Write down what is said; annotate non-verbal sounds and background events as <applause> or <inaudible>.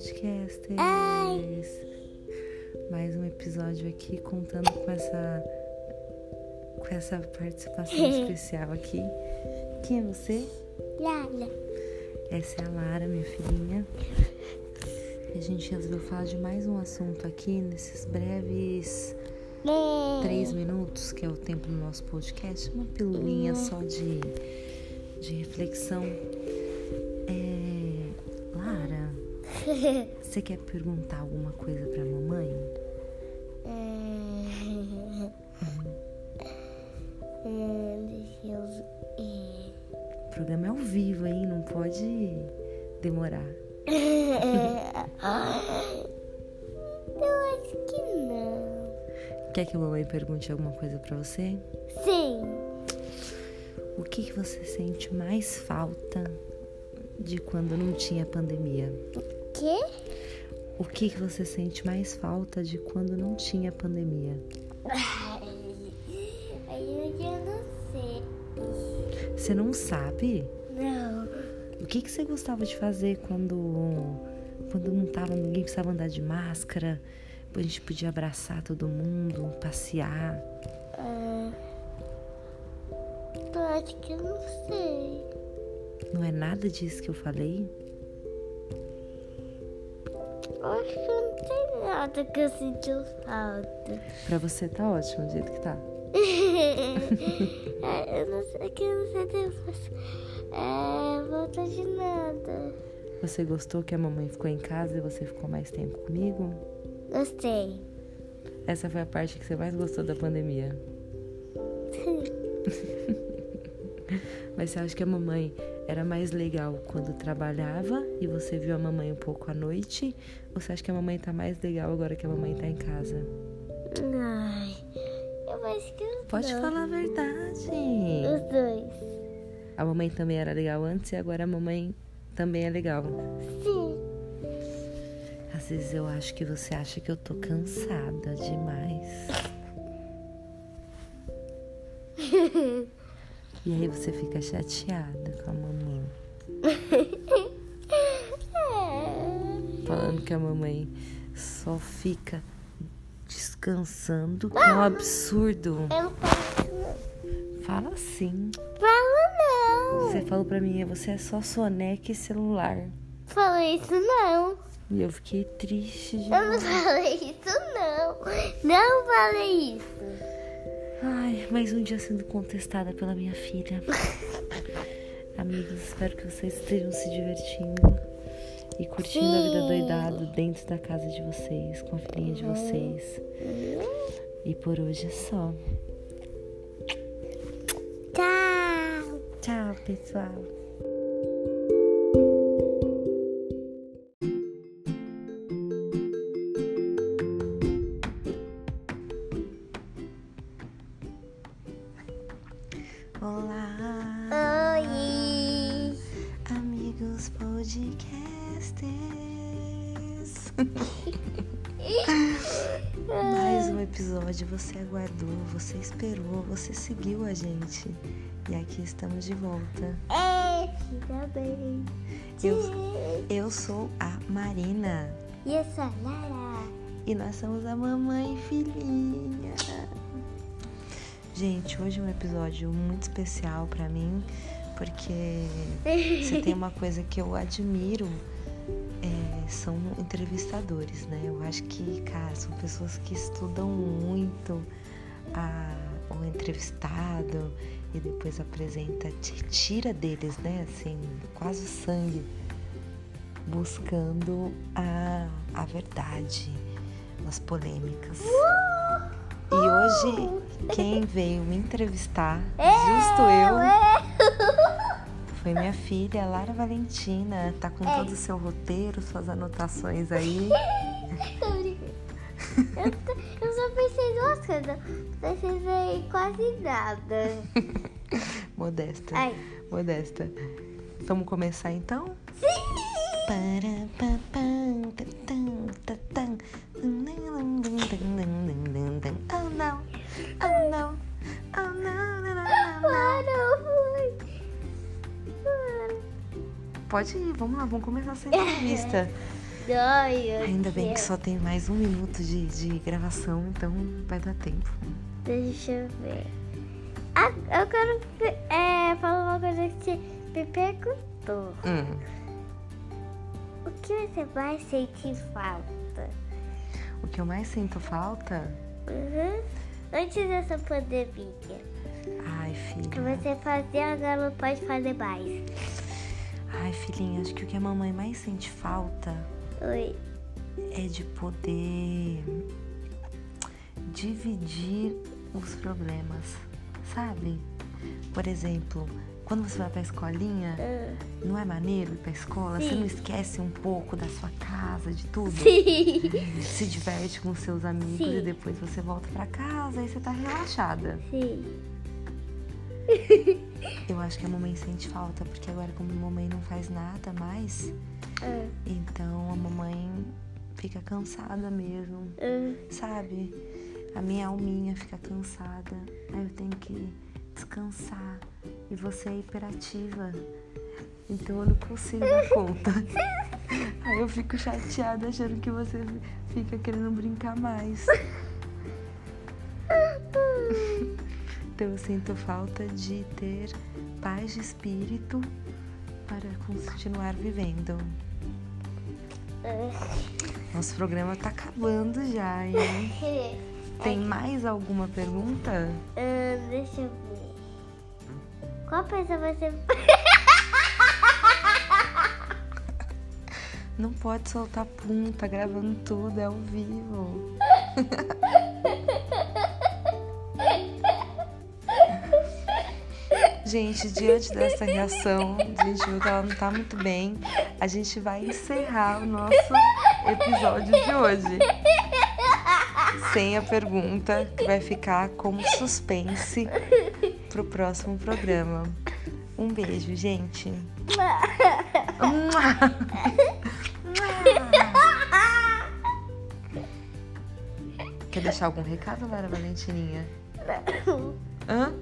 podcasters! Ai. Mais um episódio aqui contando com essa com essa participação <laughs> especial aqui. Quem é você? Lala. Essa é a Lara, minha filhinha. E a gente resolveu falar de mais um assunto aqui nesses breves três minutos, que é o tempo do nosso podcast, uma pilulinha só de, de reflexão. É, Lara, <laughs> você quer perguntar alguma coisa pra mamãe? Deixa eu ver. O programa é ao vivo, hein? Não pode demorar. <laughs> Eu acho que não. Quer que a mamãe pergunte alguma coisa pra você? Sim. O que, que você sente mais falta de quando não tinha pandemia? Que? O que, que você sente mais falta de quando não tinha pandemia? Aí eu não sei. Você não sabe? Não. O que, que você gostava de fazer quando, quando não tava, ninguém precisava andar de máscara? A gente podia abraçar todo mundo, passear. Ah, eu acho que eu não sei. Não é nada disso que eu falei? Que não tem nada que eu sinto falta. Pra você tá ótimo do jeito que tá. <laughs> É, eu não sei que eu não sei depois. É, volta de nada. Você gostou que a mamãe ficou em casa e você ficou mais tempo comigo? Gostei. Essa foi a parte que você mais gostou da pandemia. <laughs> Mas você acha que a mamãe era mais legal quando trabalhava e você viu a mamãe um pouco à noite? Ou você acha que a mamãe tá mais legal agora que a mamãe tá em casa? Ai, eu acho que os Pode dois. falar a verdade. Os dois. A mamãe também era legal antes e agora a mamãe também é legal. Sim. Às vezes eu acho que você acha que eu tô cansada demais. <laughs> E aí você fica chateada com a mamãe. <laughs> Falando que a mamãe só fica descansando. É um absurdo. Eu não. Fala assim. Fala não. Você falou pra mim, você é só soneca e celular. Fala isso não. E eu fiquei triste de Eu não falei isso não. Não falei isso. Ai, mais um dia sendo contestada pela minha filha. <laughs> Amigos, espero que vocês estejam se divertindo e curtindo a vida Sim. doidado dentro da casa de vocês, com a filhinha de vocês. E por hoje é só. Tchau. Tchau, pessoal. Amigos podcasters. <laughs> Mais um episódio, você aguardou, você esperou, você seguiu a gente. E aqui estamos de volta. Ei, fica bem. Eu, eu sou a Marina E eu sou a Lara. e nós somos a mamãe e filhinha. Gente, hoje é um episódio muito especial pra mim, porque <laughs> se tem uma coisa que eu admiro é, são entrevistadores, né? Eu acho que, cara, são pessoas que estudam muito a, o entrevistado e depois apresenta, ti- tira deles, né? Assim, quase o sangue, buscando a, a verdade, as polêmicas. E hoje, quem veio me entrevistar, justo eu, foi minha filha, Lara Valentina. Tá com todo o seu roteiro, suas anotações <laughs> aí. Tô brincando. Eu, tô- eu só pensei duas coisas. Precisei quase nada. <laughs> Modesta, Ai. modesta. Vamos começar então? Sim! Para, pa, pam, Pode ir, vamos lá, vamos começar essa <laughs> entrevista. Ai, Ainda bem que Deus. só tem mais um minuto de, de gravação, então vai dar tempo. Deixa eu ver. Ah, eu quero é, falar uma coisa que você me perguntou. Hum, O que você mais sente falta? o que eu mais sinto falta? Uhum. Antes dessa pandemia. Ai, Que filha. você fazia, agora não pode fazer mais. Ai, filhinha, acho que o que a mamãe mais sente falta Oi. é de poder dividir os problemas, sabe? Por exemplo, quando você vai pra escolinha, Ah, não é maneiro ir pra escola? Você Sim. não esquece um pouco da sua casa, de tudo? Sim. Se diverte com seus amigos Sim. e depois você volta pra casa e você tá relaxada. Sim. Eu acho que a mamãe sente falta, porque agora como a mamãe não faz nada mais, Ah, então a mamãe fica cansada mesmo, ah, sabe? A minha alminha fica cansada, aí eu tenho que descansar e você é hiperativa. Então eu não consigo dar conta. <laughs> Aí eu fico chateada achando que você fica querendo brincar mais. <laughs> Então eu sinto falta de ter paz de espírito para continuar vivendo. ah. Nosso programa tá acabando já, hein? <laughs> Tem mais alguma pergunta? Ah, deixa eu ver. Qual peça você. Não pode soltar pum, tá gravando tudo, é ao vivo. <laughs> Gente, diante dessa reação, a gente viu que ela não tá muito bem. A gente vai encerrar o nosso episódio de hoje. Sem a pergunta, que vai ficar como suspense pro próximo programa. Um beijo, gente. Quer deixar algum recado, Lara Valentininha? Hã?